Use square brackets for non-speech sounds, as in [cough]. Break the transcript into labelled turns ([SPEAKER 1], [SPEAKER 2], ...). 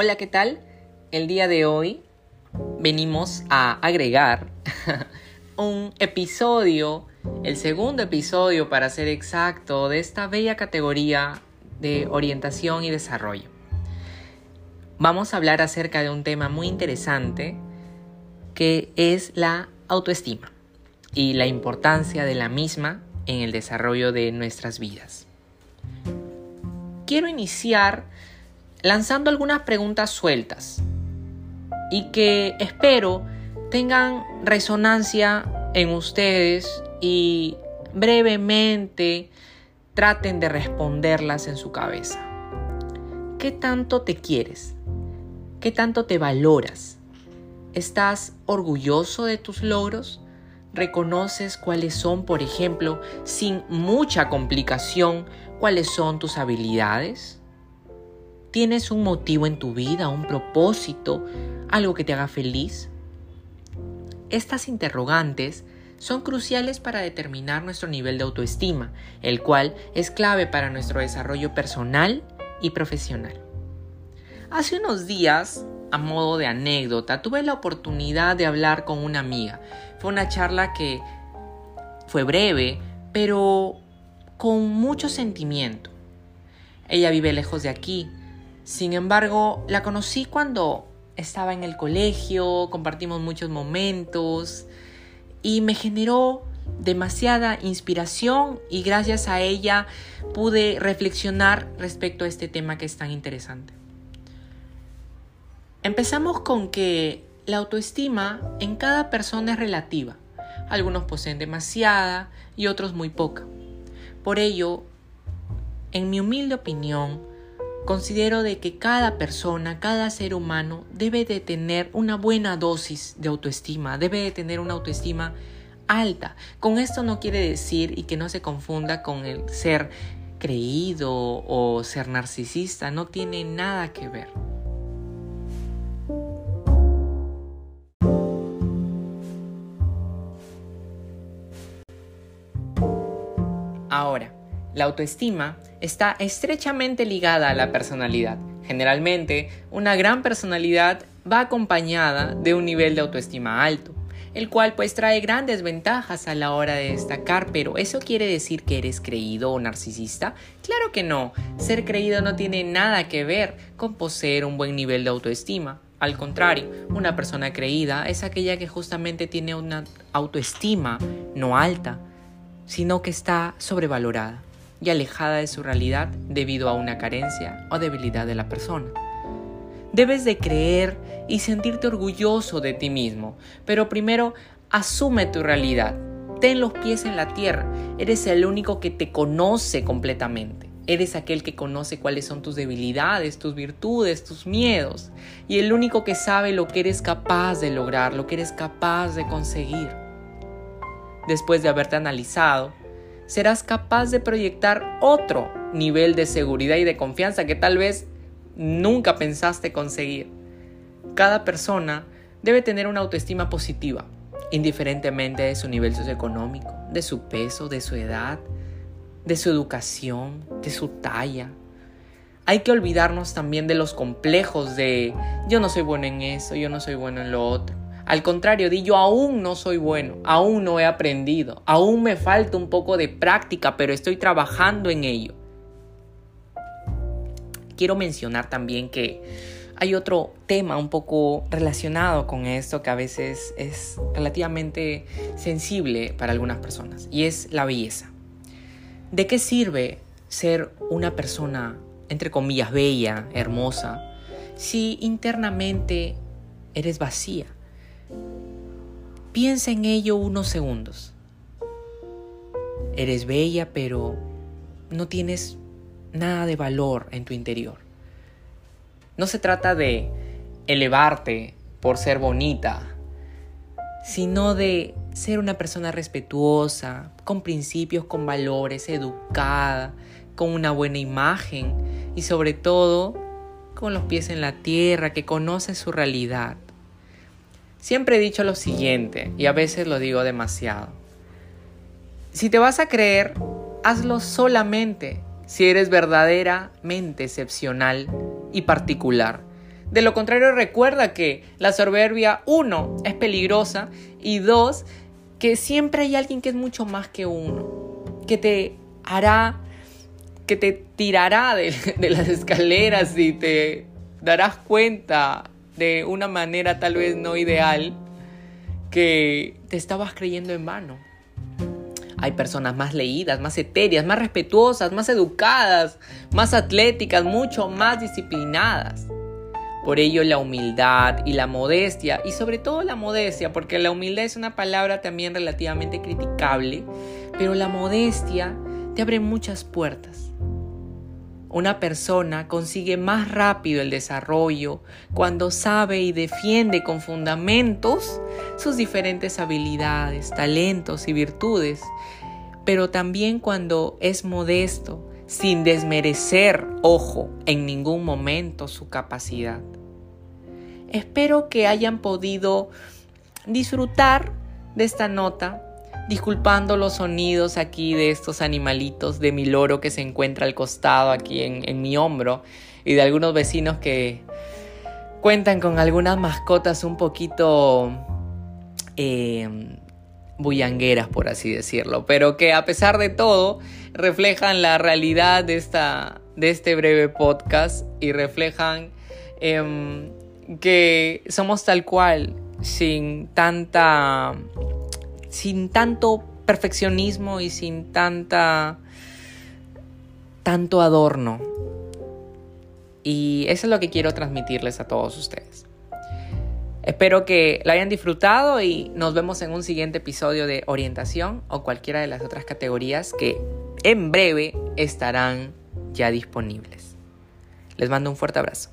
[SPEAKER 1] Hola, ¿qué tal? El día de hoy venimos a agregar [laughs] un episodio, el segundo episodio para ser exacto, de esta bella categoría de orientación y desarrollo. Vamos a hablar acerca de un tema muy interesante que es la autoestima y la importancia de la misma en el desarrollo de nuestras vidas. Quiero iniciar lanzando algunas preguntas sueltas y que espero tengan resonancia en ustedes y brevemente traten de responderlas en su cabeza. ¿Qué tanto te quieres? ¿Qué tanto te valoras? ¿Estás orgulloso de tus logros? ¿Reconoces cuáles son, por ejemplo, sin mucha complicación, cuáles son tus habilidades? ¿Tienes un motivo en tu vida, un propósito, algo que te haga feliz? Estas interrogantes son cruciales para determinar nuestro nivel de autoestima, el cual es clave para nuestro desarrollo personal y profesional. Hace unos días, a modo de anécdota, tuve la oportunidad de hablar con una amiga. Fue una charla que fue breve, pero con mucho sentimiento. Ella vive lejos de aquí, sin embargo, la conocí cuando estaba en el colegio, compartimos muchos momentos y me generó demasiada inspiración y gracias a ella pude reflexionar respecto a este tema que es tan interesante. Empezamos con que la autoestima en cada persona es relativa. Algunos poseen demasiada y otros muy poca. Por ello, en mi humilde opinión, Considero de que cada persona, cada ser humano debe de tener una buena dosis de autoestima, debe de tener una autoestima alta. Con esto no quiere decir y que no se confunda con el ser creído o ser narcisista, no tiene nada que ver. Ahora, la autoestima está estrechamente ligada a la personalidad. Generalmente, una gran personalidad va acompañada de un nivel de autoestima alto, el cual pues trae grandes ventajas a la hora de destacar, pero ¿eso quiere decir que eres creído o narcisista? Claro que no, ser creído no tiene nada que ver con poseer un buen nivel de autoestima. Al contrario, una persona creída es aquella que justamente tiene una autoestima no alta, sino que está sobrevalorada y alejada de su realidad debido a una carencia o debilidad de la persona. Debes de creer y sentirte orgulloso de ti mismo, pero primero asume tu realidad. Ten los pies en la tierra. Eres el único que te conoce completamente. Eres aquel que conoce cuáles son tus debilidades, tus virtudes, tus miedos. Y el único que sabe lo que eres capaz de lograr, lo que eres capaz de conseguir. Después de haberte analizado, serás capaz de proyectar otro nivel de seguridad y de confianza que tal vez nunca pensaste conseguir. Cada persona debe tener una autoestima positiva, indiferentemente de su nivel socioeconómico, de su peso, de su edad, de su educación, de su talla. Hay que olvidarnos también de los complejos de yo no soy bueno en eso, yo no soy bueno en lo otro. Al contrario, di yo aún no soy bueno, aún no he aprendido, aún me falta un poco de práctica, pero estoy trabajando en ello. Quiero mencionar también que hay otro tema un poco relacionado con esto que a veces es relativamente sensible para algunas personas y es la belleza. ¿De qué sirve ser una persona, entre comillas, bella, hermosa, si internamente eres vacía? Piensa en ello unos segundos. Eres bella, pero no tienes nada de valor en tu interior. No se trata de elevarte por ser bonita, sino de ser una persona respetuosa, con principios, con valores, educada, con una buena imagen y sobre todo con los pies en la tierra, que conoce su realidad. Siempre he dicho lo siguiente, y a veces lo digo demasiado. Si te vas a creer, hazlo solamente si eres verdaderamente excepcional y particular. De lo contrario, recuerda que la soberbia, uno, es peligrosa y dos, que siempre hay alguien que es mucho más que uno, que te hará, que te tirará de, [laughs] de las escaleras y te darás cuenta de una manera tal vez no ideal que te estabas creyendo en vano. Hay personas más leídas, más etéreas, más respetuosas, más educadas, más atléticas, mucho más disciplinadas. Por ello la humildad y la modestia, y sobre todo la modestia, porque la humildad es una palabra también relativamente criticable, pero la modestia te abre muchas puertas. Una persona consigue más rápido el desarrollo cuando sabe y defiende con fundamentos sus diferentes habilidades, talentos y virtudes, pero también cuando es modesto, sin desmerecer, ojo, en ningún momento su capacidad. Espero que hayan podido disfrutar de esta nota disculpando los sonidos aquí de estos animalitos, de mi loro que se encuentra al costado aquí en, mi hombro y de algunos vecinos que cuentan con algunas mascotas un poquito em, bullangueras, por así decirlo, pero que a pesar de todo reflejan la realidad de, esta, de este breve podcast y reflejan em, que somos tal cual, sin tanta sin tanto perfeccionismo y sin tanta tanto adorno. Y eso es lo que quiero transmitirles a todos ustedes. Espero que lo hayan disfrutado y nos vemos en un siguiente episodio de orientación o cualquiera de las otras categorías que en breve estarán ya disponibles. Les mando un fuerte abrazo.